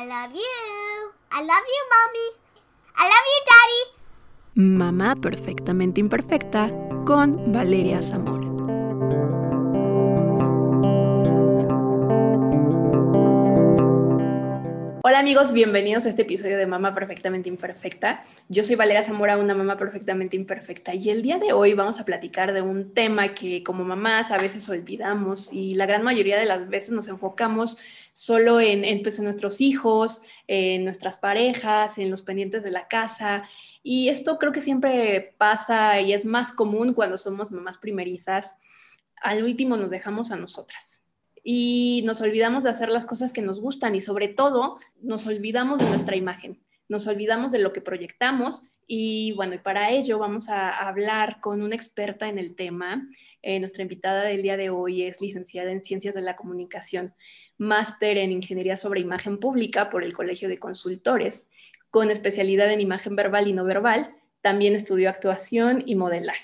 I love you. I love you, mommy. I love you, daddy. Mamá perfectamente imperfecta con Valeria Zamora. Hola amigos, bienvenidos a este episodio de Mamá Perfectamente Imperfecta. Yo soy Valeria Zamora, una mamá perfectamente imperfecta y el día de hoy vamos a platicar de un tema que como mamás a veces olvidamos y la gran mayoría de las veces nos enfocamos solo en, pues, en nuestros hijos, en nuestras parejas, en los pendientes de la casa. Y esto creo que siempre pasa y es más común cuando somos mamás primerizas. Al último nos dejamos a nosotras y nos olvidamos de hacer las cosas que nos gustan y sobre todo nos olvidamos de nuestra imagen, nos olvidamos de lo que proyectamos y bueno, y para ello vamos a hablar con una experta en el tema. Eh, nuestra invitada del día de hoy es licenciada en Ciencias de la Comunicación, máster en Ingeniería sobre Imagen Pública por el Colegio de Consultores, con especialidad en imagen verbal y no verbal. También estudió actuación y modelaje.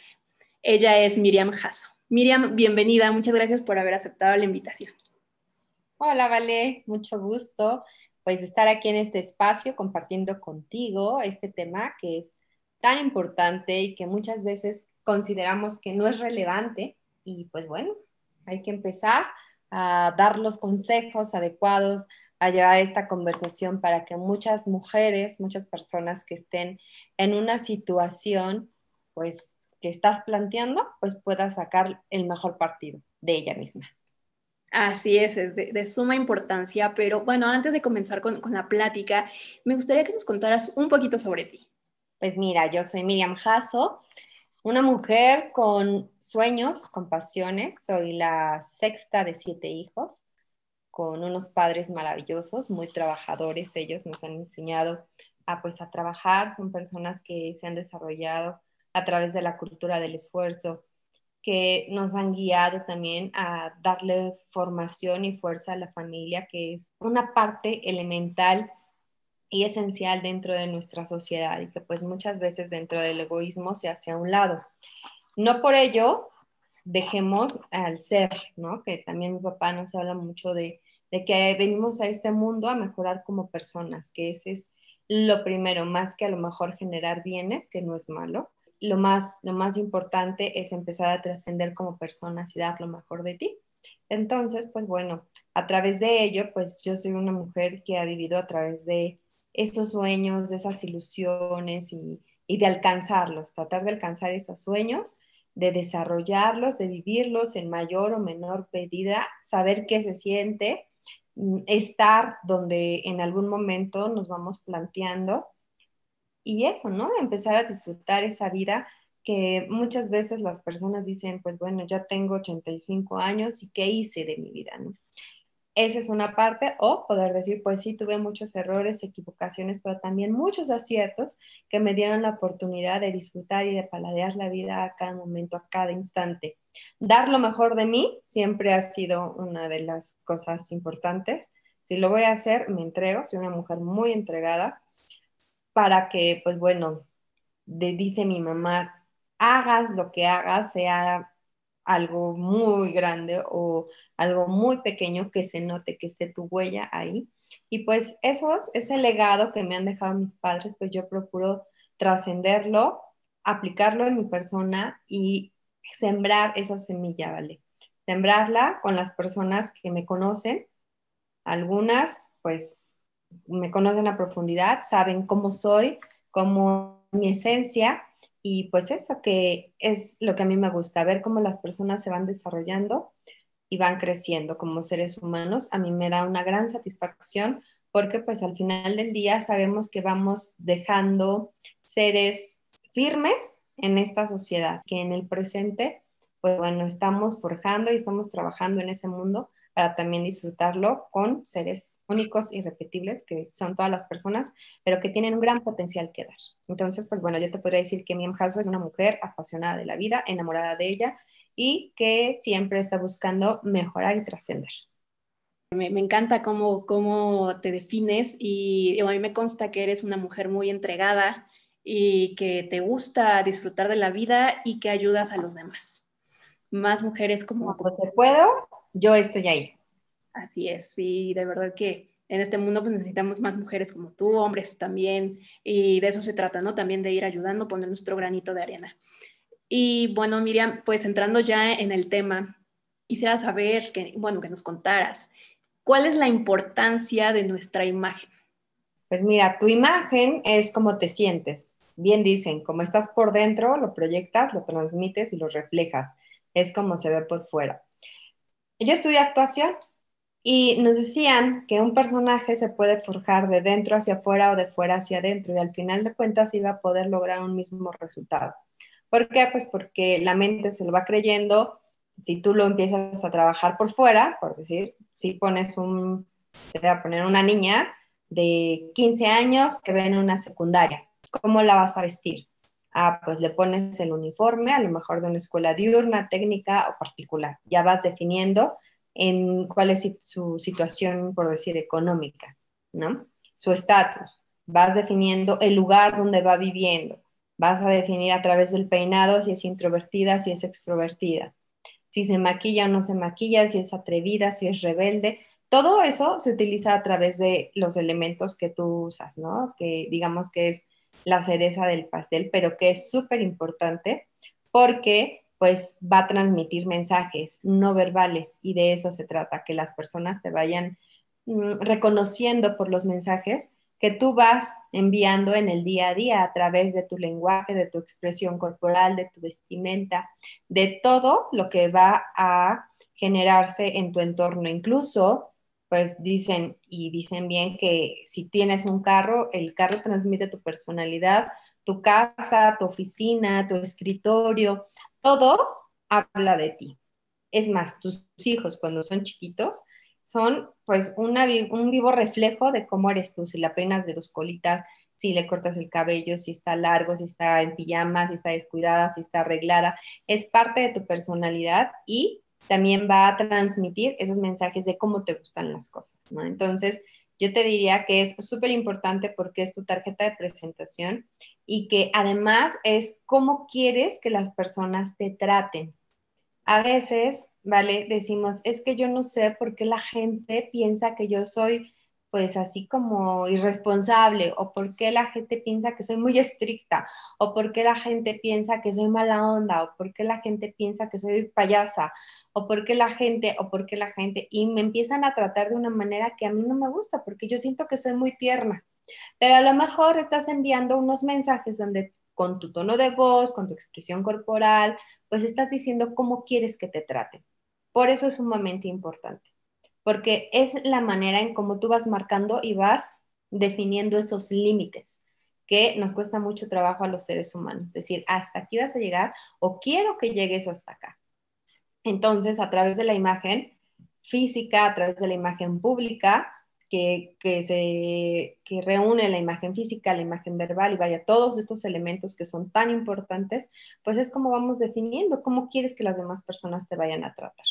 Ella es Miriam Jasso. Miriam, bienvenida. Muchas gracias por haber aceptado la invitación. Hola, Vale. Mucho gusto pues estar aquí en este espacio compartiendo contigo este tema que es tan importante y que muchas veces consideramos que no es relevante. Y pues bueno, hay que empezar a dar los consejos adecuados, a llevar esta conversación para que muchas mujeres, muchas personas que estén en una situación pues que estás planteando, pues pueda sacar el mejor partido de ella misma. Así es, es de, suma importancia, pero bueno, antes de comenzar con, con, la plática, me gustaría que nos contaras un poquito sobre ti. Pues mira, yo soy Miriam Jasso, una mujer con sueños, con pasiones, soy la sexta de siete hijos, con unos padres maravillosos, muy trabajadores, ellos nos han enseñado a pues a trabajar, son personas que se han desarrollado a través de la cultura del esfuerzo, que nos han guiado también a darle formación y fuerza a la familia, que es una parte elemental y esencial dentro de nuestra sociedad y que pues muchas veces dentro del egoísmo se hace a un lado. No por ello dejemos al ser, ¿no? Que también mi papá nos habla mucho de, de que venimos a este mundo a mejorar como personas, que ese es lo primero, más que a lo mejor generar bienes, que no es malo, lo más, lo más importante es empezar a trascender como personas y dar lo mejor de ti. Entonces, pues bueno, a través de ello, pues yo soy una mujer que ha vivido a través de esos sueños, esas ilusiones y, y de alcanzarlos, tratar de alcanzar esos sueños, de desarrollarlos, de vivirlos en mayor o menor medida, saber qué se siente, mm, estar donde en algún momento nos vamos planteando y eso, ¿no? Empezar a disfrutar esa vida que muchas veces las personas dicen, pues bueno, ya tengo 85 años y qué hice de mi vida, ¿no? Esa es una parte, o poder decir, pues sí, tuve muchos errores, equivocaciones, pero también muchos aciertos que me dieron la oportunidad de disfrutar y de paladear la vida a cada momento, a cada instante. Dar lo mejor de mí siempre ha sido una de las cosas importantes. Si lo voy a hacer, me entrego, soy una mujer muy entregada, para que, pues bueno, dice mi mamá, hagas lo que hagas, sea algo muy grande o algo muy pequeño que se note que esté tu huella ahí. Y pues eso, ese legado que me han dejado mis padres, pues yo procuro trascenderlo, aplicarlo en mi persona y sembrar esa semilla, ¿vale? Sembrarla con las personas que me conocen, algunas pues me conocen a profundidad, saben cómo soy, cómo mi esencia y pues eso que es lo que a mí me gusta, ver cómo las personas se van desarrollando y van creciendo como seres humanos. A mí me da una gran satisfacción porque pues al final del día sabemos que vamos dejando seres firmes en esta sociedad, que en el presente pues bueno, estamos forjando y estamos trabajando en ese mundo para también disfrutarlo con seres únicos, y irrepetibles, que son todas las personas, pero que tienen un gran potencial que dar. Entonces, pues bueno, yo te podría decir que Miem Hasso es una mujer apasionada de la vida, enamorada de ella y que siempre está buscando mejorar y trascender. Me, me, encanta cómo, cómo te defines y, a mí me consta que eres una mujer muy entregada y que te gusta disfrutar de la vida y que ayudas a los demás. Más mujeres como... Cuando se puedo, yo estoy ahí. Así es, sí, de verdad que En este mundo pues, necesitamos más mujeres como tú, hombres también, y de eso se trata, ¿no? También de ir ayudando, poner nuestro granito de arena. Y bueno, Miriam, pues entrando ya en el tema, quisiera saber, que, bueno, que nos contaras, ¿cuál es la importancia de nuestra imagen? Pues mira, tu imagen es como te sientes. Bien dicen, como estás por dentro, lo proyectas, lo transmites y lo reflejas. Es como se ve por fuera. Yo estudié actuación y nos decían que un personaje se puede forjar de dentro hacia afuera o de fuera hacia adentro y al final de cuentas iba a poder lograr un mismo resultado. ¿Por qué? Pues porque la mente se lo va creyendo. Si tú lo empiezas a trabajar por fuera, por decir, si pones un, te voy a poner una niña de 15 años que ve en una secundaria, ¿cómo la vas a vestir? Ah, pues le pones el uniforme, a lo mejor de una escuela diurna, técnica o particular. Ya vas definiendo en cuál es su situación, por decir, económica, ¿no? Su estatus. Vas definiendo el lugar donde va viviendo. Vas a definir a través del peinado si es introvertida, si es extrovertida. Si se maquilla o no se maquilla, si es atrevida, si es rebelde. Todo eso se utiliza a través de los elementos que tú usas, ¿no? Que digamos que es la cereza del pastel, pero que es súper importante porque pues va a transmitir mensajes no verbales y de eso se trata, que las personas te vayan mm, reconociendo por los mensajes que tú vas enviando en el día a día a través de tu lenguaje, de tu expresión corporal, de tu vestimenta, de todo lo que va a generarse en tu entorno. Incluso, pues dicen y dicen bien que si tienes un carro, el carro transmite tu personalidad, tu casa, tu oficina, tu escritorio, todo habla de ti. Es más, tus hijos cuando son chiquitos son pues un vivo reflejo de cómo eres tú, si la peinas de dos colitas, si le cortas el cabello, si está largo, si está en pijama, si está descuidada, si está arreglada, es parte de tu personalidad y también va a transmitir esos mensajes de cómo te gustan las cosas, ¿no? Entonces, yo te diría que es súper importante porque es tu tarjeta de presentación y que además es cómo quieres que las personas te traten. A veces, ¿vale? Decimos, es que yo no sé por qué la gente piensa que yo soy pues así como irresponsable o por qué la gente piensa que soy muy estricta o por qué la gente piensa que soy mala onda o por qué la gente piensa que soy payasa o por qué la gente o por qué la gente y me empiezan a tratar de una manera que a mí no me gusta porque yo siento que soy muy tierna. Pero a lo mejor estás enviando unos mensajes donde con tu tono de voz, con tu expresión corporal, pues estás diciendo cómo quieres que te traten. Por eso es sumamente importante, porque es la manera en cómo tú vas marcando y vas definiendo esos límites que nos cuesta mucho trabajo a los seres humanos, es decir, hasta aquí vas a llegar o quiero que llegues hasta acá. Entonces, a través de la imagen física, a través de la imagen pública, que, se, que reúne la imagen física, la imagen verbal y vaya, todos estos elementos que son tan importantes, pues es como vamos definiendo cómo quieres que las demás personas te vayan a tratar.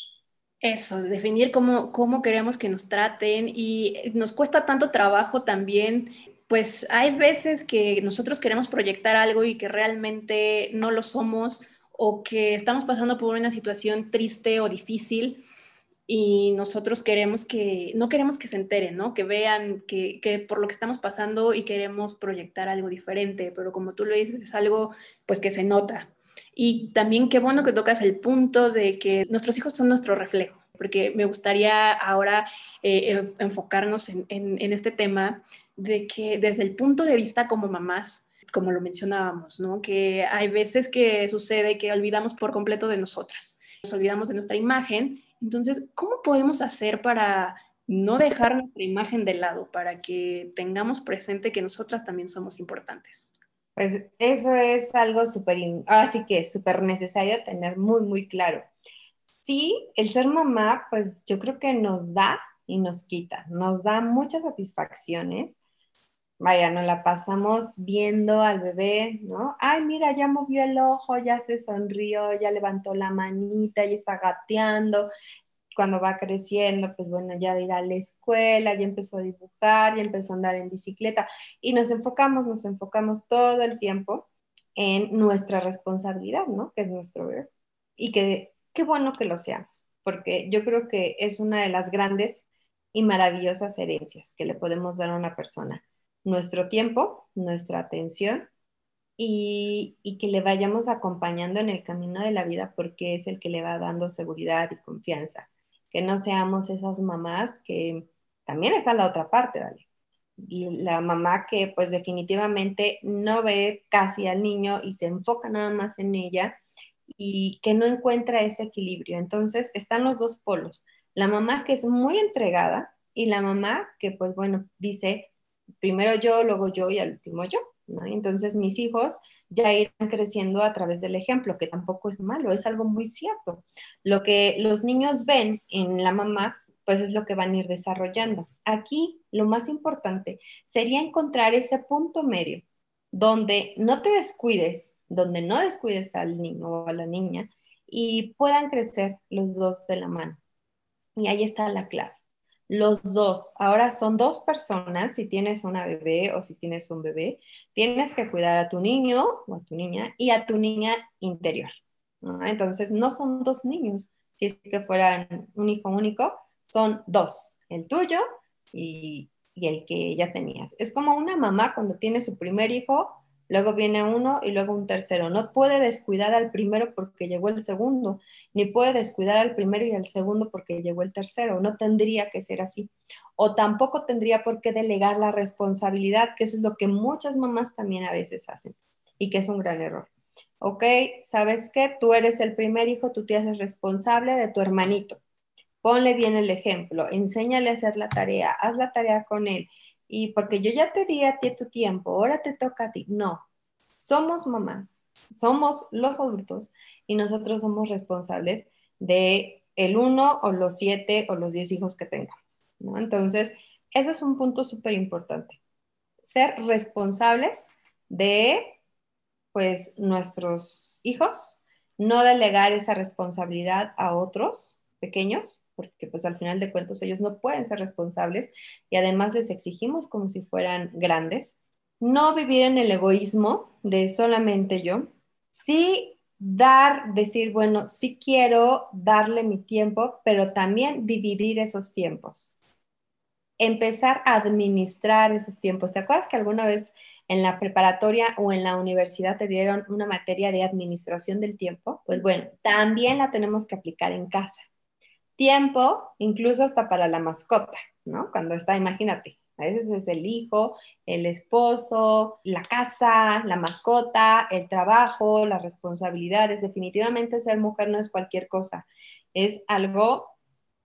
Eso, definir cómo, cómo queremos que nos traten y nos cuesta tanto trabajo también pues hay veces que nosotros queremos proyectar algo y que realmente no lo somos o que estamos pasando por una situación triste o difícil y nosotros queremos que, no queremos que se enteren, ¿no? Que vean que, que, por lo que estamos pasando y queremos proyectar algo diferente, pero como tú lo dices, es algo pues que se nota. Y también qué bueno que tocas el punto de que nuestros hijos son nuestro reflejo, porque me gustaría ahora eh, enfocarnos en, en, este tema de que desde el punto de vista como mamás, como lo mencionábamos, ¿no? Que hay veces que sucede que olvidamos por completo de nosotras, nos olvidamos de nuestra imagen entonces, ¿cómo podemos hacer para no dejar nuestra imagen de lado, para que tengamos presente que nosotras también somos importantes? Pues eso es algo súper, así que súper necesario tener muy, muy claro. Sí, el ser mamá, pues yo creo que nos da y nos quita, nos da muchas satisfacciones, vaya, nos la pasamos viendo al bebé, ¿no? Ay, mira, ya movió el ojo, ya se sonrió, ya levantó la manita, ya está gateando. Cuando va creciendo, pues bueno, ya va a ir a la escuela, ya empezó a dibujar, ya empezó a andar en bicicleta y nos enfocamos, nos enfocamos todo el tiempo en nuestra responsabilidad, ¿no? Que es nuestro bebé. Y que qué bueno que lo seamos, porque yo creo que es una de las grandes y maravillosas herencias que le podemos dar a una persona. Nuestro tiempo, nuestra atención y, y, que le vayamos acompañando en el camino de la vida porque es el que le va dando seguridad y confianza. Que no seamos esas mamás que también está la otra parte, ¿vale? La mamá que pues definitivamente no ve casi al niño y se enfoca nada más en ella y que no encuentra ese equilibrio. Entonces están los dos polos la mamá que es muy entregada y la mamá que, pues bueno, dice, primero yo, luego yo y al último yo, Entonces mis hijos ya irán creciendo a través del ejemplo, que tampoco es malo, es algo muy cierto. Lo que los niños ven en la mamá, pues es lo que van a ir desarrollando. Aquí lo más importante sería encontrar ese punto medio donde no te descuides, donde no descuides al niño o a la niña y puedan crecer los dos de la mano. Y ahí está la clave. Los dos, ahora son dos personas, si tienes una bebé o si tienes un bebé, tienes que cuidar a tu niño o a tu niña y a tu niña interior. Entonces, no son dos niños, si es que fueran un hijo único, son dos, el tuyo y, y el que ya tenías. Es como una mamá cuando tiene su primer hijo, luego viene uno y luego un tercero. No puede descuidar al primero porque llegó el segundo, ni puede descuidar al primero y al segundo porque llegó el tercero. No tendría que ser así. O tampoco tendría por qué delegar la responsabilidad, que eso es lo que muchas mamás también a veces hacen y que es un gran error. Ok, ¿sabes qué? Tú eres el primer hijo, tú te haces responsable de tu hermanito. Ponle bien el ejemplo, enséñale a hacer la tarea, haz la tarea con él y porque yo ya te di a ti tu tiempo, ahora te toca a ti. No, somos mamás, somos los adultos y nosotros somos responsables de el uno o los siete o los diez hijos que tengamos. Entonces, eso es un punto súper importante. Ser responsables de, pues, nuestros hijos, no delegar esa responsabilidad a otros pequeños, porque pues al final de cuentas ellos no pueden ser responsables y además les exigimos como si fueran grandes. No vivir en el egoísmo de solamente yo, sí dar, decir, bueno, sí quiero darle mi tiempo, pero también dividir esos tiempos. Empezar a administrar esos tiempos. ¿Te acuerdas que alguna vez en la preparatoria o en la universidad te dieron una materia de administración del tiempo? Pues bueno, también la tenemos que aplicar en casa tiempo, incluso hasta para la mascota, ¿no? Cuando está, imagínate, a veces es el hijo, el esposo, la casa, la mascota, el trabajo, las responsabilidades. Definitivamente ser mujer no es cualquier cosa, es algo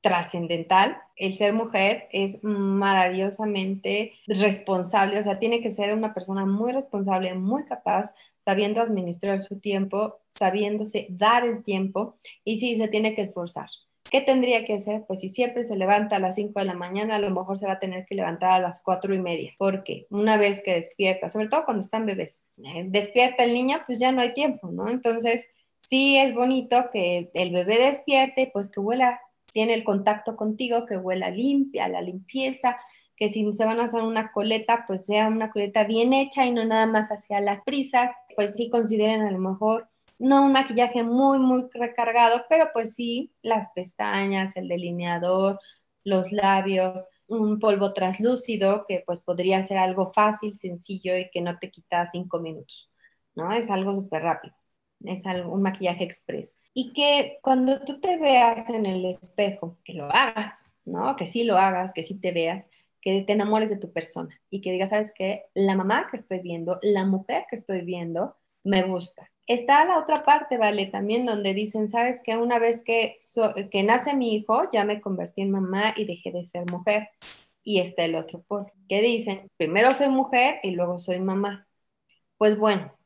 trascendental. El ser mujer es maravillosamente responsable, o sea, tiene que ser una persona muy responsable, muy capaz, sabiendo administrar su tiempo, sabiéndose dar el tiempo y sí, se tiene que esforzar. ¿Qué tendría que hacer? Pues si siempre se levanta a las 5 de la mañana, a lo mejor se va a tener que levantar a las 4 y media, porque una vez que despierta, sobre todo cuando están bebés, eh, despierta el niño, pues ya no hay tiempo, ¿no? Entonces, sí es bonito que el bebé despierte, pues que huela, tiene el contacto contigo, que huela limpia, la limpieza, que si se van a hacer una coleta, pues sea una coleta bien hecha y no nada más hacia las prisas, pues sí consideren a lo mejor no un maquillaje muy, muy recargado, pero pues sí, las pestañas, el delineador, los labios, un polvo translúcido que pues podría ser algo fácil, sencillo y que no te quita cinco minutos, ¿no? Es algo súper rápido, es algo, un maquillaje express. Y que cuando tú te veas en el espejo, que lo hagas, ¿no? Que sí lo hagas, que sí te veas, que te enamores de tu persona y que digas, ¿sabes qué? La mamá que estoy viendo, la mujer que estoy viendo, me gusta. Está la otra parte, ¿vale? También donde dicen, ¿sabes que Una vez que, que nace mi hijo, ya me convertí en mamá y dejé de ser mujer. Y está el otro por ¿Qué dicen? Primero soy mujer y luego soy mamá. Pues bueno,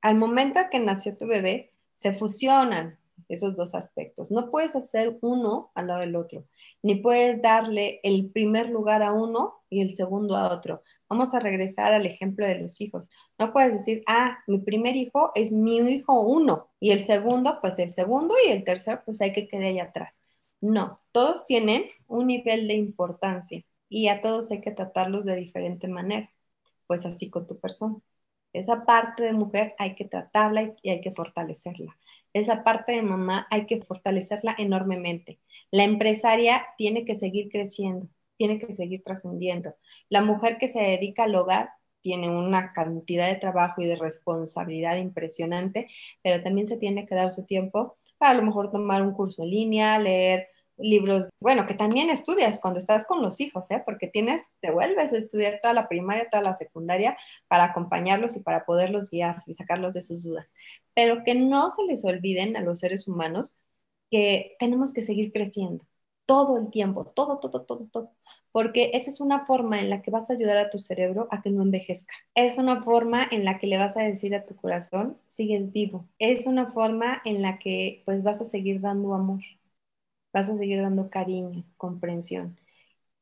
al momento que nació tu bebé, se fusionan esos dos aspectos. No puedes hacer uno al lado del otro, ni puedes darle el primer lugar a uno y el segundo a otro. Vamos a regresar al ejemplo de los hijos. No puedes decir, ah, mi primer hijo es mi hijo uno y el segundo, pues el segundo y el tercero, pues hay que quedar ahí atrás. No, todos tienen un nivel de importancia y a todos hay que tratarlos de diferente manera, pues así con tu persona. Esa parte de mujer hay que tratarla y hay que fortalecerla. Esa parte de mamá hay que fortalecerla enormemente. La empresaria tiene que seguir creciendo tiene que seguir trascendiendo. La mujer que se dedica al hogar tiene una cantidad de trabajo y de responsabilidad impresionante, pero también se tiene que dar su tiempo para a lo mejor tomar un curso en línea, leer libros, bueno, que también estudias cuando estás con los hijos, ¿eh? porque tienes, te vuelves a estudiar toda la primaria, toda la secundaria para acompañarlos y para poderlos guiar y sacarlos de sus dudas. Pero que no se les olviden a los seres humanos que tenemos que seguir creciendo todo el tiempo, todo, todo, todo, todo, porque esa es una forma en la que vas a ayudar a tu cerebro a que no envejezca. Es una forma en la que le vas a decir a tu corazón, sigues vivo. Es una forma en la que pues vas a seguir dando amor, vas a seguir dando cariño, comprensión.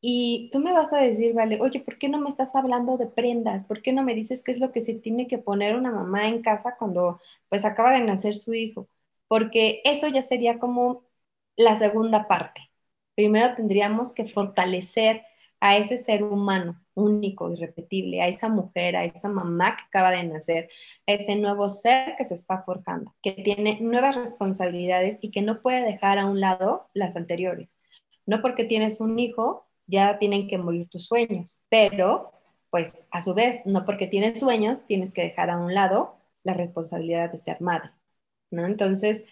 Y tú me vas a decir, vale, oye, ¿por qué no me estás hablando de prendas? ¿Por qué no me dices qué es lo que se tiene que poner una mamá en casa cuando pues acaba de nacer su hijo? Porque eso ya sería como la segunda parte primero tendríamos que fortalecer a ese ser humano único, irrepetible, a esa mujer, a esa mamá que acaba de nacer, a ese nuevo ser que se está forjando, que tiene nuevas responsabilidades y que no puede dejar a un lado las anteriores. No porque tienes un hijo, ya tienen que morir tus sueños, pero pues a su vez, no porque tienes sueños, tienes que dejar a un lado la responsabilidad de ser madre, ¿no? Entonces,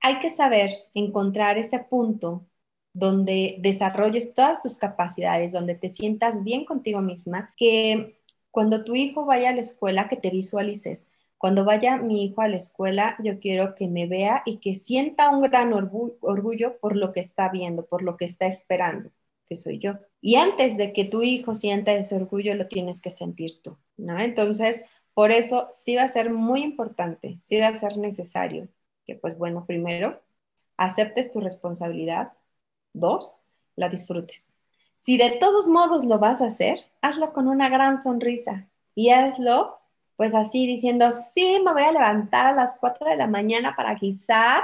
hay que saber encontrar ese punto donde desarrolles todas tus capacidades, donde te sientas bien contigo misma, que cuando tu hijo vaya a la escuela, que te visualices. Cuando vaya mi hijo a la escuela, yo quiero que me vea y que sienta un gran orgullo por lo que está viendo, por lo que está esperando, que soy yo. Y antes de que tu hijo sienta ese orgullo, lo tienes que sentir tú, ¿no? Entonces, por eso sí va a ser muy importante, sí va a ser necesario que, pues bueno, primero, aceptes tu responsabilidad, Dos, la disfrutes. Si de todos modos lo vas a hacer, hazlo con una gran sonrisa y hazlo pues así diciendo, sí, me voy a levantar a las 4 de la mañana para guisar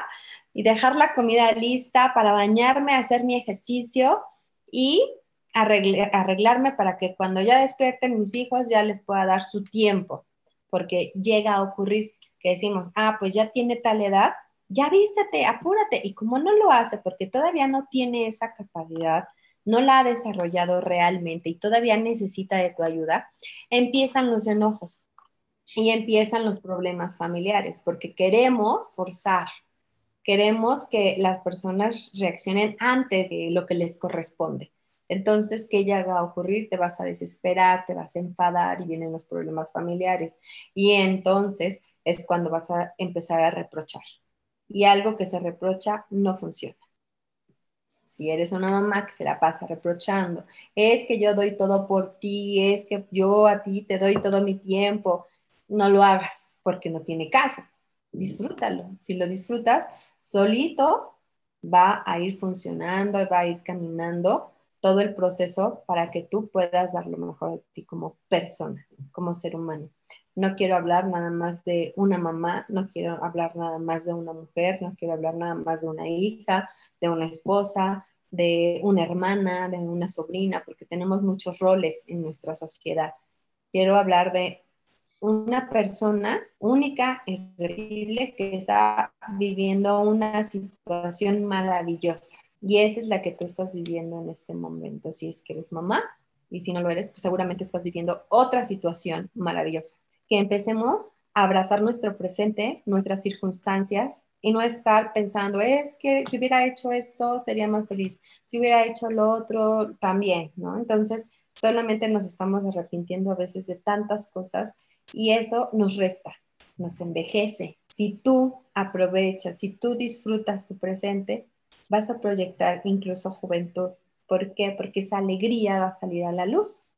y dejar la comida lista, para bañarme, hacer mi ejercicio y arreglarme para que cuando ya despierten mis hijos ya les pueda dar su tiempo, porque llega a ocurrir que decimos, ah, pues ya tiene tal edad, ya vístete, apúrate. Y como no lo hace porque todavía no tiene esa capacidad, no la ha desarrollado realmente y todavía necesita de tu ayuda, empiezan los enojos y empiezan los problemas familiares porque queremos forzar, queremos que las personas reaccionen antes de lo que les corresponde. Entonces, ¿qué va a ocurrir? Te vas a desesperar, te vas a enfadar y vienen los problemas familiares. Y entonces es cuando vas a empezar a reprochar y algo que se reprocha no funciona. Si eres una mamá que se la pasa reprochando, es que yo doy todo por ti, es que yo a ti te doy todo mi tiempo, no lo hagas porque no tiene caso. Disfrútalo. Si lo disfrutas, solito va a ir funcionando, va a ir caminando todo el proceso para que tú puedas dar lo mejor de ti como persona, como ser humano. No quiero hablar nada más de una mamá, no quiero hablar nada más de una mujer, no quiero hablar nada más de una hija, de una esposa, de una hermana, de una sobrina, porque tenemos muchos roles en nuestra sociedad. Quiero hablar de una persona única, irrepetible, que está viviendo una situación maravillosa. Y esa es la que tú estás viviendo en este momento, si es que eres mamá. Y si no lo eres, pues seguramente estás viviendo otra situación maravillosa que empecemos a abrazar nuestro presente, nuestras circunstancias y no estar pensando, es que si hubiera hecho esto sería más feliz, si hubiera hecho lo otro también, ¿no? Entonces, solamente nos estamos arrepintiendo a veces de tantas cosas y eso nos resta, nos envejece. Si tú aprovechas, si tú disfrutas tu presente, vas a proyectar incluso juventud. ¿Por qué? Porque esa alegría va a salir a la luz.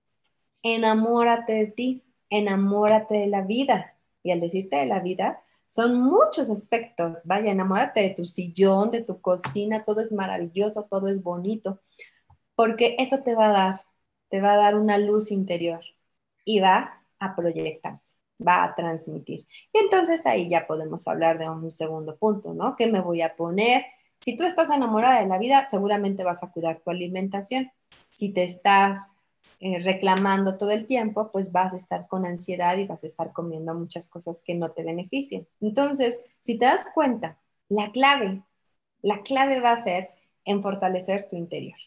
Enamórate de ti, enamórate de la vida. Y al decirte de la vida, son muchos aspectos. Vaya, enamórate de tu sillón, de tu cocina, todo es maravilloso, todo es bonito, porque eso te va a dar, te va a dar una luz interior y va a proyectarse, va a transmitir. Y entonces ahí ya podemos hablar de un segundo punto, ¿no? ¿Qué me voy a poner? Si tú estás enamorada de la vida, seguramente vas a cuidar tu alimentación. Si te estás eh, reclamando todo el tiempo, pues vas a estar con ansiedad y vas a estar comiendo muchas cosas que no te beneficien. Entonces, si te das cuenta, la clave, la clave va a ser en fortalecer tu interior.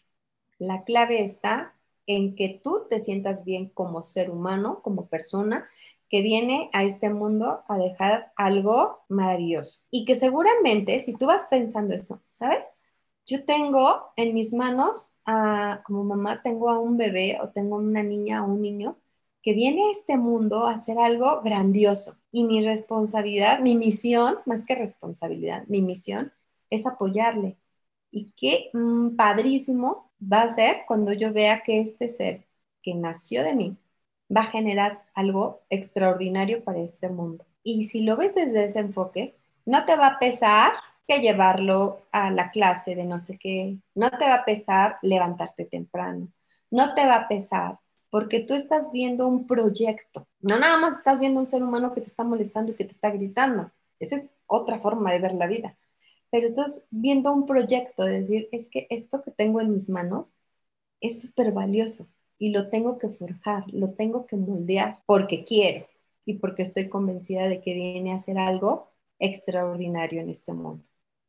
La clave está en que tú te sientas bien como ser humano, como persona, que viene a este mundo a dejar algo maravilloso. Y que seguramente, si tú vas pensando esto, ¿sabes? Yo tengo en mis manos, como mamá, tengo a un bebé o tengo una niña o un niño que viene a este mundo a hacer algo grandioso. Y mi responsabilidad, mi misión, más que responsabilidad, mi misión es apoyarle. Y qué mm, padrísimo va a ser cuando yo vea que este ser que nació de mí va a generar algo extraordinario para este mundo. Y si lo ves desde ese enfoque, no te va a pesar que llevarlo a la clase de no sé qué, no te va a pesar levantarte temprano, no te va a pesar porque tú estás viendo un proyecto, no nada más estás viendo un ser humano que te está molestando y que te está gritando. Esa es otra forma de ver la vida. Pero estás viendo un proyecto de decir, es que esto que tengo en mis manos es súper valioso y lo tengo que forjar, lo tengo que moldear porque quiero y porque estoy convencida de que viene a ser algo extraordinario en este mundo.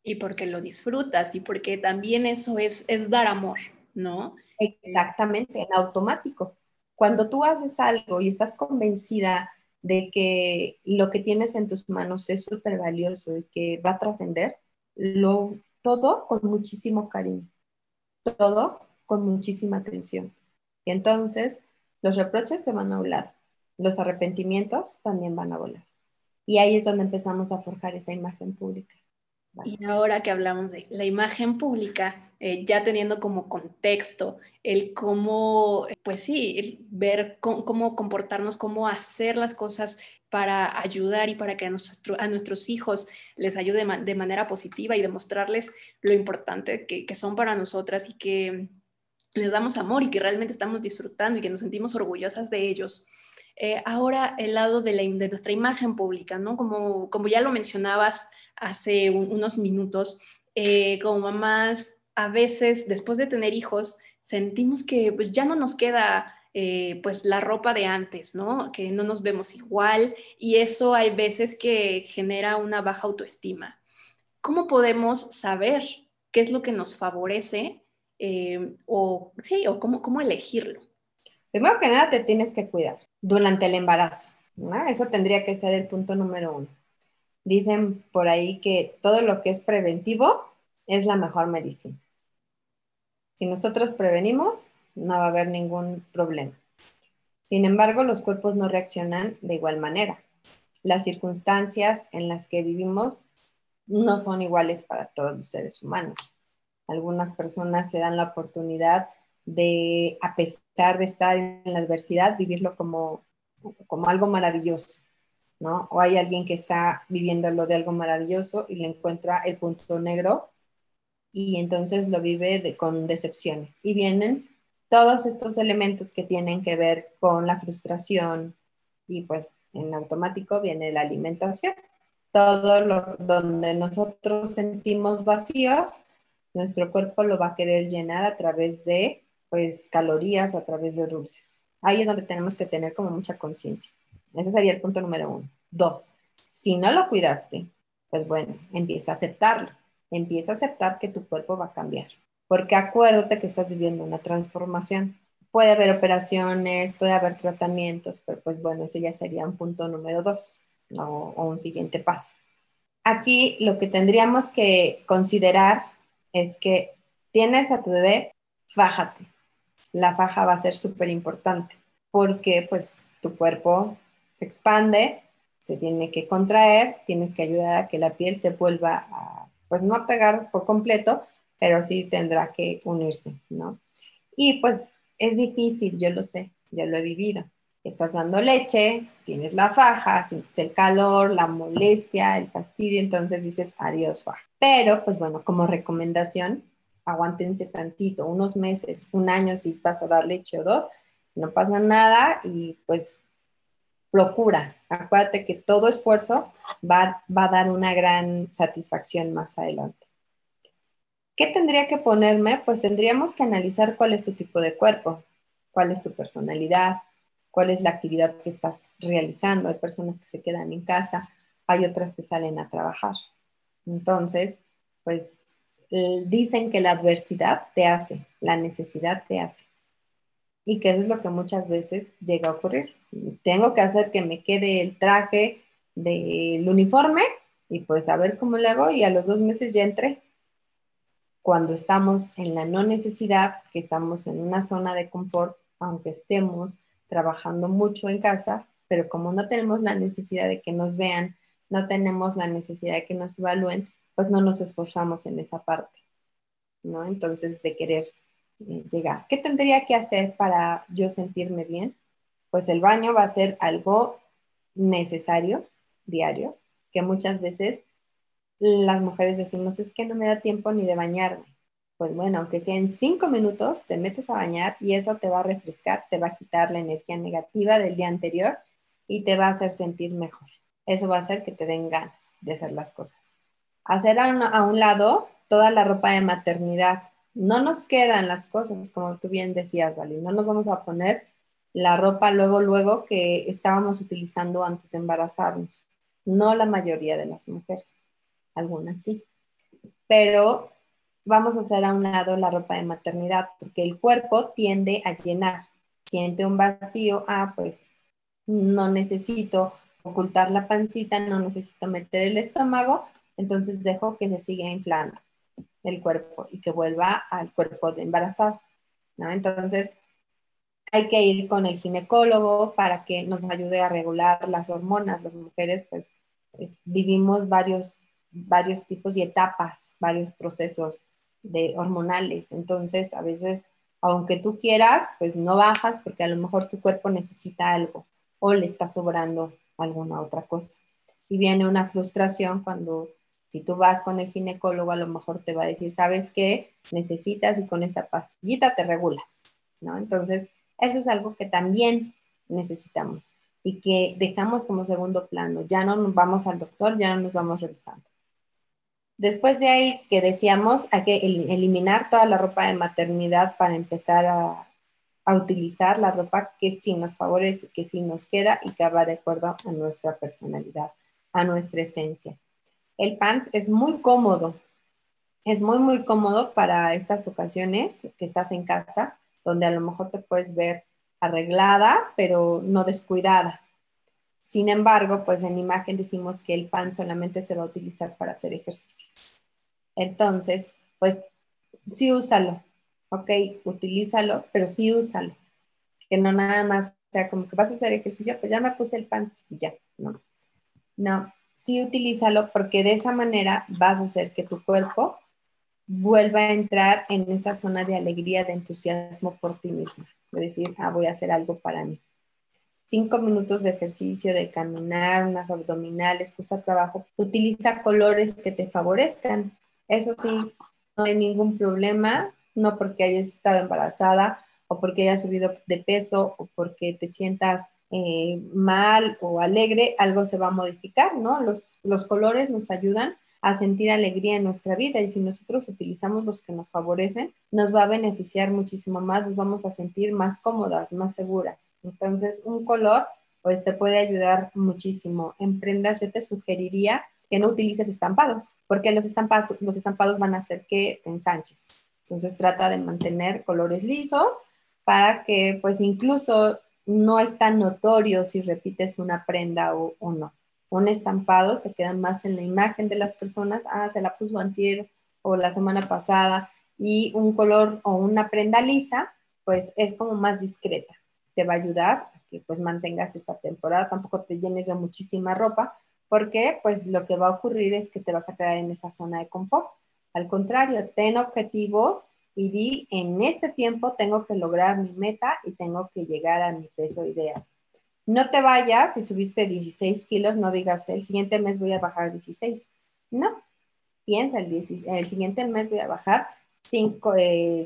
Y porque lo disfrutas y porque también eso es, es dar amor, ¿no? Exactamente, en automático. Cuando tú haces algo y estás convencida de que lo que tienes en tus manos es súper valioso y que va a trascender, lo todo con muchísimo cariño, todo con muchísima atención. Y entonces los reproches se van a volar, los arrepentimientos también van a volar. Y ahí es donde empezamos a forjar esa imagen pública. Y ahora que hablamos de la imagen pública, eh, ya teniendo como contexto el cómo, pues sí, ver cómo, comportarnos, cómo hacer las cosas para ayudar y para que a, a nuestros hijos les ayude de manera positiva y demostrarles lo importante que, que son para nosotras y que les damos amor y que realmente estamos disfrutando y que nos sentimos orgullosas de ellos. Eh, ahora el lado de, la, de, nuestra imagen pública, ¿no? Como, como ya lo mencionabas hace unos minutos, eh, como mamás, a veces después de tener hijos, sentimos que pues, ya no nos queda eh, pues la ropa de antes, ¿no? Que no nos vemos igual y eso hay veces que genera una baja autoestima. ¿Cómo podemos saber qué es lo que nos favorece o, sí, o cómo, cómo elegirlo? Primero que nada, te tienes que cuidar durante el embarazo. Eso tendría que ser el punto número uno. Dicen por ahí que todo lo que es preventivo es la mejor medicina. Si nosotros prevenimos, no va a haber ningún problema. Sin embargo, los cuerpos no reaccionan de igual manera. Las circunstancias en las que vivimos no son iguales para todos los seres humanos. Algunas personas se dan la oportunidad de, a pesar de estar en la adversidad, vivirlo como, como algo maravilloso, ¿no? O hay alguien que está viviéndolo de algo maravilloso y le encuentra el punto negro y entonces lo vive con decepciones. Y vienen todos estos elementos que tienen que ver con la frustración y pues en automático viene la alimentación. Todo lo donde nosotros sentimos vacíos, nuestro cuerpo lo va a querer llenar a través de pues calorías a través de dulces. Ahí es donde tenemos que tener como mucha conciencia. Ese sería el punto número uno. Dos, si no lo cuidaste, pues bueno, empieza a aceptarlo. Empieza a aceptar que tu cuerpo va a cambiar. Porque acuérdate que estás viviendo una transformación. Puede haber operaciones, puede haber tratamientos, pero pues bueno, ese ya sería un punto número dos o, o un siguiente paso. Aquí lo que tendríamos que considerar es que tienes a tu bebé, fájate la faja va a ser súper importante porque pues tu cuerpo se expande, se tiene que contraer, tienes que ayudar a que la piel se vuelva a, pues no a pegar por completo, pero sí tendrá que unirse, ¿no? Y pues es difícil, yo lo sé, yo lo he vivido. Estás dando leche, tienes la faja, sientes el calor, la molestia, el fastidio, entonces dices adiós faja. Pero pues bueno, como recomendación, aguántense tantito, unos meses, un año si vas a dar leche o dos, no pasa nada y pues procura. Acuérdate que todo esfuerzo va, va a dar una gran satisfacción más adelante. ¿Qué tendría que ponerme? Pues tendríamos que analizar cuál es tu tipo de cuerpo, cuál es tu personalidad, cuál es la actividad que estás realizando. Hay personas que se quedan en casa, hay otras que salen a trabajar. Entonces, pues dicen que la adversidad te hace, la necesidad te hace. y que eso es lo que muchas veces llega a ocurrir. Tengo que hacer que me quede el traje del uniforme y pues a ver cómo le hago y a los dos meses ya entré. Cuando estamos en la no necesidad, que estamos en una zona de confort, aunque estemos trabajando mucho en casa, pero como no tenemos la necesidad de que nos vean, no tenemos la necesidad de que nos evalúen, pues no nos esforzamos en esa parte, ¿no? Entonces, de querer eh, llegar. ¿Qué tendría que hacer para yo sentirme bien? Pues el baño va a ser algo necesario, diario, que muchas veces las mujeres decimos, es que no me da tiempo ni de bañarme. Pues bueno, aunque sea en cinco minutos, te metes a bañar y eso te va a refrescar, te va a quitar la energía negativa del día anterior y te va a hacer sentir mejor. Eso va a hacer que te den ganas de hacer las cosas. Hacer a un, lado toda la ropa de maternidad, no nos quedan las cosas, como tú bien decías, Vali, no nos vamos a poner la ropa luego, luego que estábamos utilizando antes de embarazarnos. No la mayoría de las mujeres, algunas sí. Pero vamos a hacer a un lado la ropa de maternidad, porque el cuerpo tiende a llenar. Siente un vacío, ah, pues no necesito ocultar la pancita, no necesito meter el estómago, entonces dejo que se siga inflando del cuerpo y que vuelva al cuerpo de embarazada, ¿no? Entonces, hay que ir con el ginecólogo para que nos ayude a regular las hormonas. Las mujeres, pues, vivimos varios, varios tipos y etapas, varios procesos de hormonales. Entonces, a veces, aunque tú quieras, pues no bajas porque a lo mejor tu cuerpo necesita algo o le está sobrando alguna otra cosa. Y viene una frustración cuando si tú vas con el ginecólogo, a lo mejor te va a decir, ¿sabes qué? Necesitas y con esta pastillita te regulas, ¿no? Entonces, eso es algo que también necesitamos y que dejamos como segundo plano. Ya no vamos al doctor, ya no nos vamos revisando. Después de ahí que decíamos, hay que eliminar toda la ropa de maternidad para empezar a, a utilizar la ropa que sí nos favorece, que sí nos queda y que va de acuerdo a nuestra personalidad, a nuestra esencia. El pants es muy cómodo, es muy, muy cómodo para estas ocasiones que estás en casa, donde a lo mejor te puedes ver arreglada, pero no descuidada. Sin embargo, pues en imagen decimos que el pan solamente se va a utilizar para hacer ejercicio. Entonces, pues sí úsalo, ok, utilízalo, pero sí úsalo. Que no nada más sea como que vas a hacer ejercicio, pues ya me puse el pan ya, no. No, sí utilízalo porque de esa manera vas a hacer que tu cuerpo vuelva a entrar en esa zona de alegría, de entusiasmo por ti mismo. De decir, ah, voy a hacer algo para mí. Cinco minutos de ejercicio, de caminar, unas abdominales, cuesta trabajo. Utiliza colores que te favorezcan. Eso sí, no hay ningún problema, no porque hayas estado embarazada o porque hayas subido de peso o porque te sientas eh, mal o alegre, algo se va a modificar, ¿no? Los, los colores nos ayudan a sentir alegría en nuestra vida y si nosotros utilizamos los que nos favorecen, nos va a beneficiar muchísimo más, nos vamos a sentir más cómodas, más seguras. Entonces, un color pues te puede ayudar muchísimo. En prendas yo te sugeriría que no utilices estampados, porque los estampados, los estampados van a hacer que te ensanches. Entonces trata de mantener colores lisos para que pues incluso no es tan notorio si repites una prenda o, no. Un estampado se queda más en la imagen de las personas, ah, se la puso antier o la semana pasada, y un color o una prenda lisa, pues es como más discreta. Te va a ayudar a que pues mantengas esta temporada, tampoco te llenes de muchísima ropa, porque pues lo que va a ocurrir es que te vas a quedar en esa zona de confort. Al contrario, ten objetivos y di, en este tiempo tengo que lograr mi meta y tengo que llegar a mi peso ideal. No te vayas, si subiste 16 kilos, no digas, el siguiente mes voy a bajar 16. No, piensa, el, el siguiente mes voy a bajar 5,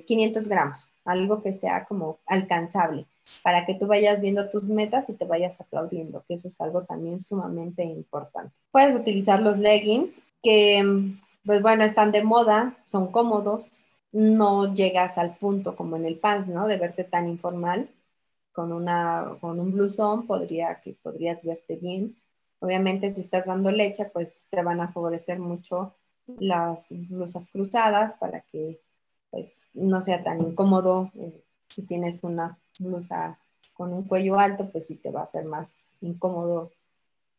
500 eh, gramos, algo que sea como alcanzable, para que tú vayas viendo tus metas y te vayas aplaudiendo, que eso es algo también sumamente importante. Puedes utilizar los leggings, que pues bueno, están de moda, son cómodos, no llegas al punto como en el pants, ¿no? De verte tan informal. Con, una, con un blusón podría, que podrías verte bien. Obviamente si estás dando leche, pues te van a favorecer mucho las blusas cruzadas para que pues no sea tan incómodo eh, si tienes una blusa con un cuello alto, pues sí te va a ser más incómodo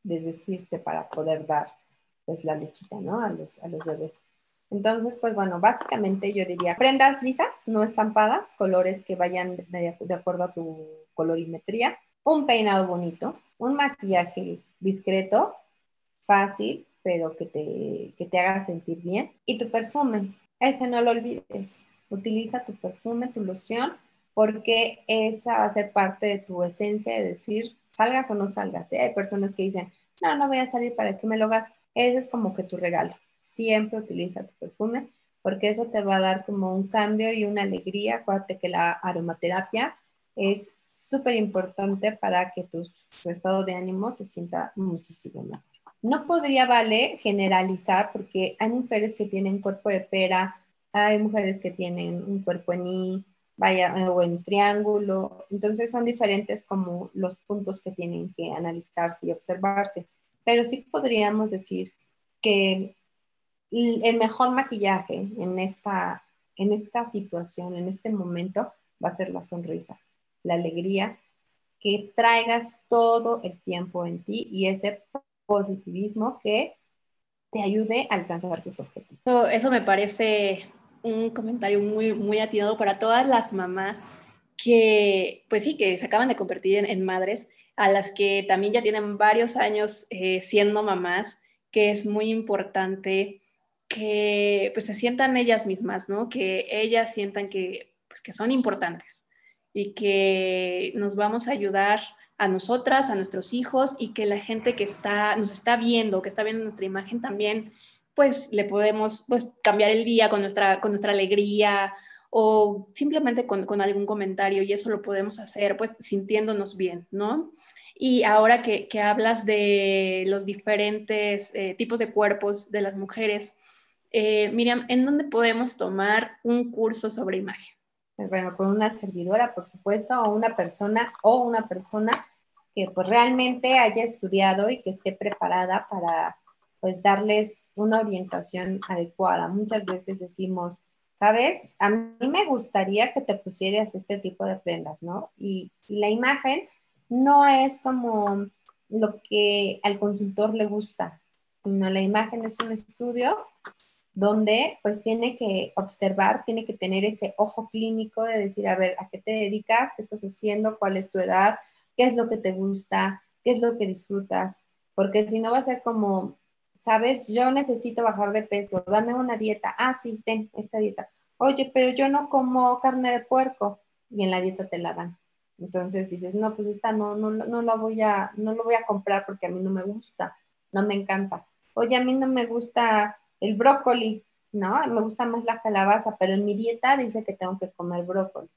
desvestirte para poder dar pues la lechita, ¿no? A los, a los bebés. Entonces, pues bueno, básicamente yo diría prendas lisas, no estampadas, colores que vayan de, acuerdo a tu colorimetría, un peinado bonito, un maquillaje discreto, fácil, pero que te, que te haga sentir bien. Y tu perfume, ese no lo olvides. Utiliza tu perfume, tu loción, porque esa va a ser parte de tu esencia de decir, salgas o no salgas. ¿eh? Hay personas que dicen, no, no voy a salir, ¿para que me lo gasto? Ese es como que tu regalo. Siempre utiliza tu perfume, porque eso te va a dar como un cambio y una alegría. Acuérdate que la aromaterapia es súper importante para que tu, tu estado de ánimo se sienta muchísimo mejor. No podría, vale, generalizar porque hay mujeres que tienen cuerpo de pera, hay mujeres que tienen un cuerpo en I, vaya, o en triángulo. Entonces son diferentes como los puntos que tienen que analizarse y observarse. Pero sí podríamos decir que el mejor maquillaje en esta, en esta situación, en este momento, va a ser la sonrisa, la alegría, que traigas todo el tiempo en ti y ese positivismo que te ayude a alcanzar tus objetivos. Eso, me parece un comentario muy, muy atinado para todas las mamás que, pues sí, que se acaban de convertir en, madres, a las que también ya tienen varios años eh, siendo mamás, que es muy importante que pues se sientan ellas mismas, ¿no? Que ellas sientan que, pues, que son importantes y que nos vamos a ayudar a nosotras, a nuestros hijos y que la gente que está, nos está viendo, que está viendo nuestra imagen también, pues le podemos pues, cambiar el día con nuestra, con nuestra alegría o simplemente con, con algún comentario y eso lo podemos hacer pues sintiéndonos bien, ¿no? Y ahora que, que hablas de los diferentes eh, tipos de cuerpos de las mujeres, eh, Miriam, ¿en dónde podemos tomar un curso sobre imagen? Pues bueno, con una servidora, por supuesto, o una persona o una persona que pues realmente haya estudiado y que esté preparada para pues darles una orientación adecuada. Muchas veces decimos, sabes, a mí me gustaría que te pusieras este tipo de prendas, ¿no? Y, y la imagen no es como lo que al consultor le gusta, sino la imagen es un estudio donde pues tiene que observar, tiene que tener ese ojo clínico de decir, a ver, ¿a qué te dedicas? ¿Qué estás haciendo? ¿Cuál es tu edad? ¿Qué es lo que te gusta? ¿Qué es lo que disfrutas? Porque si no va a ser como, sabes, yo necesito bajar de peso, dame una dieta. Ah, sí, ten esta dieta. Oye, pero yo no como carne de puerco y en la dieta te la dan. Entonces dices, no, pues esta no, no, no la voy a, no lo voy a comprar porque a mí no me gusta, no me encanta. Oye, a mí no me gusta el brócoli, ¿no? Me gusta más la calabaza, pero en mi dieta dice que tengo que comer brócoli.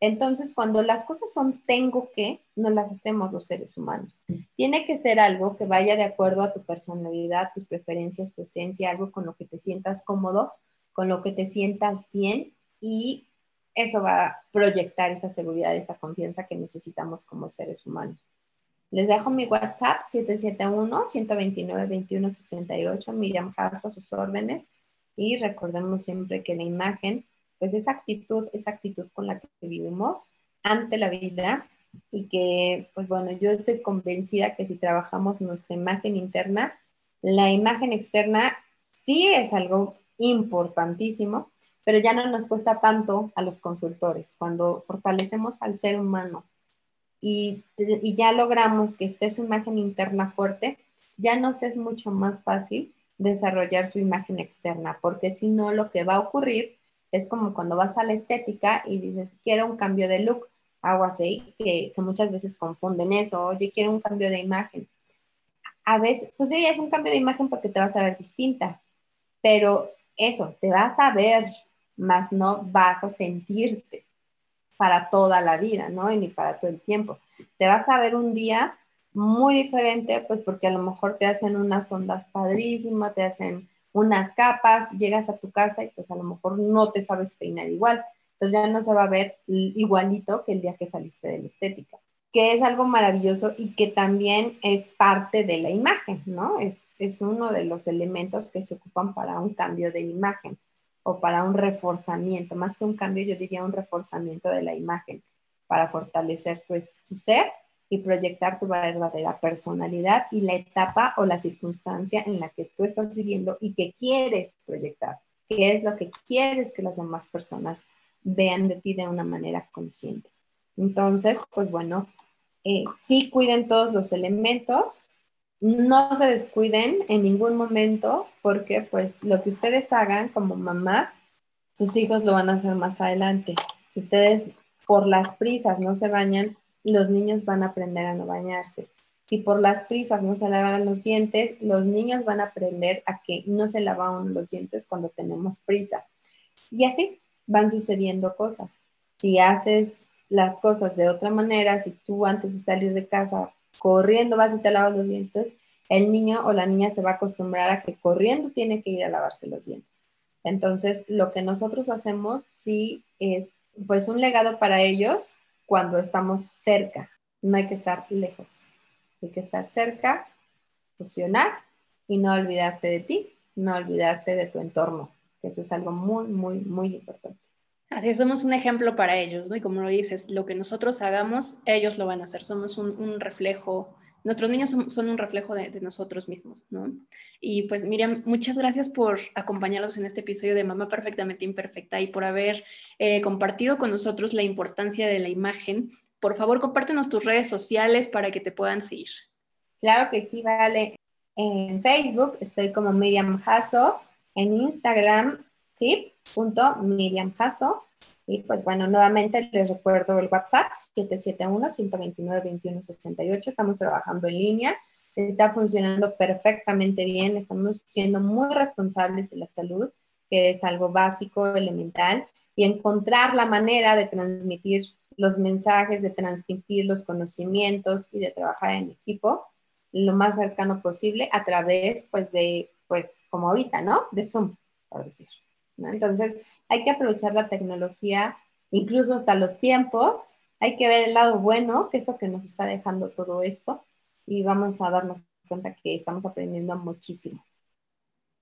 Entonces, cuando las cosas son tengo que, no las hacemos los seres humanos. Tiene que ser algo que vaya de acuerdo a tu personalidad, tus preferencias, tu esencia, algo con lo que te sientas cómodo, con lo que te sientas bien y eso va a proyectar esa seguridad, esa confianza que necesitamos como seres humanos. Les dejo mi WhatsApp 771-129-2168, Miriam Jasco a sus órdenes. Y recordemos siempre que la imagen, pues esa actitud, esa actitud con la que vivimos ante la vida y que, pues bueno, yo estoy convencida que si trabajamos nuestra imagen interna, la imagen externa sí es algo importantísimo, pero ya no nos cuesta tanto a los consultores cuando fortalecemos al ser humano y, ya logramos que esté su imagen interna fuerte, ya nos es mucho más fácil desarrollar su imagen externa, porque si no, lo que va a ocurrir es como cuando vas a la estética y dices, quiero un cambio de look, hago así, que, que muchas veces confunden eso, oye, quiero un cambio de imagen. A veces, pues sí, es un cambio de imagen porque te vas a ver distinta, pero eso, te vas a ver, más no vas a sentirte para toda la vida, ¿no? Y ni para todo el tiempo. Te vas a ver un día muy diferente, pues porque a lo mejor te hacen unas ondas padrísimas, te hacen unas capas, llegas a tu casa y pues a lo mejor no te sabes peinar igual. Entonces ya no se va a ver igualito que el día que saliste de la estética, que es algo maravilloso y que también es parte de la imagen, ¿no? Es, es uno de los elementos que se ocupan para un cambio de imagen o para un reforzamiento, más que un cambio, yo diría un reforzamiento de la imagen, para fortalecer pues tu ser y proyectar tu verdadera personalidad y la etapa o la circunstancia en la que tú estás viviendo y que quieres proyectar, qué es lo que quieres que las demás personas vean de ti de una manera consciente. Entonces, pues bueno, eh, sí cuiden todos los elementos, no se descuiden en ningún momento porque pues lo que ustedes hagan como mamás, sus hijos lo van a hacer más adelante. Si ustedes por las prisas no se bañan, los niños van a aprender a no bañarse. Si por las prisas no se lavan los dientes, los niños van a aprender a que no se lavan los dientes cuando tenemos prisa. Y así van sucediendo cosas. Si haces las cosas de otra manera, si tú antes de salir de casa corriendo vas y te lavas los dientes, el niño o la niña se va a acostumbrar a que corriendo tiene que ir a lavarse los dientes. Entonces, lo que nosotros hacemos sí es pues un legado para ellos cuando estamos cerca. No hay que estar lejos. Hay que estar cerca, fusionar y no olvidarte de ti, no olvidarte de tu entorno, que eso es algo muy, muy, muy importante. Así somos un ejemplo para ellos, ¿no? Y como lo dices, lo que nosotros hagamos, ellos lo van a hacer. Somos un, reflejo, nuestros niños son, un reflejo de, nosotros mismos, ¿no? Y pues Miriam, muchas gracias por acompañarnos en este episodio de Mamá Perfectamente Imperfecta y por haber eh, compartido con nosotros la importancia de la imagen. Por favor, compártenos tus redes sociales para que te puedan seguir. Claro que sí, vale. En Facebook estoy como Miriam Jasso, en Instagram ¿sí? Punto Miriam Jasso. Y pues bueno, nuevamente les recuerdo el WhatsApp 771-129-2168. Estamos trabajando en línea. Está funcionando perfectamente bien. Estamos siendo muy responsables de la salud, que es algo básico, elemental. Y encontrar la manera de transmitir los mensajes, de transmitir los conocimientos y de trabajar en equipo lo más cercano posible a través, pues, de, pues, como ahorita, ¿no? De Zoom, por decir. Entonces, hay que aprovechar la tecnología, incluso hasta los tiempos. Hay que ver el lado bueno, que es lo que nos está dejando todo esto, y vamos a darnos cuenta que estamos aprendiendo muchísimo.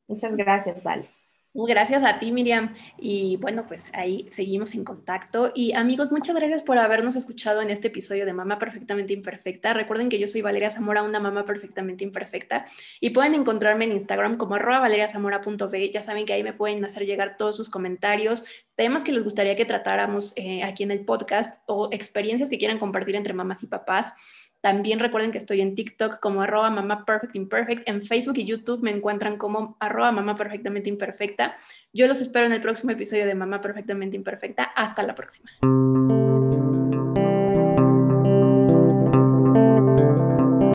Muchas gracias, Vale. Gracias a ti, Miriam. Y bueno, pues ahí seguimos en contacto. Y amigos, muchas gracias por habernos escuchado en este episodio de Mamá Perfectamente Imperfecta. Recuerden que yo soy Valeria Zamora, una mamá perfectamente imperfecta. Y pueden encontrarme en Instagram como arroba valeriazamora.b. Ya saben que ahí me pueden hacer llegar todos sus comentarios, temas que les gustaría que tratáramos eh, aquí en el podcast o experiencias que quieran compartir entre mamás y papás. También recuerden que estoy en TikTok como arroba mamá perfect imperfect. En Facebook y YouTube me encuentran como arroba mamá perfectamente imperfecta. Yo los espero en el próximo episodio de Mamá Perfectamente Imperfecta. Hasta la próxima.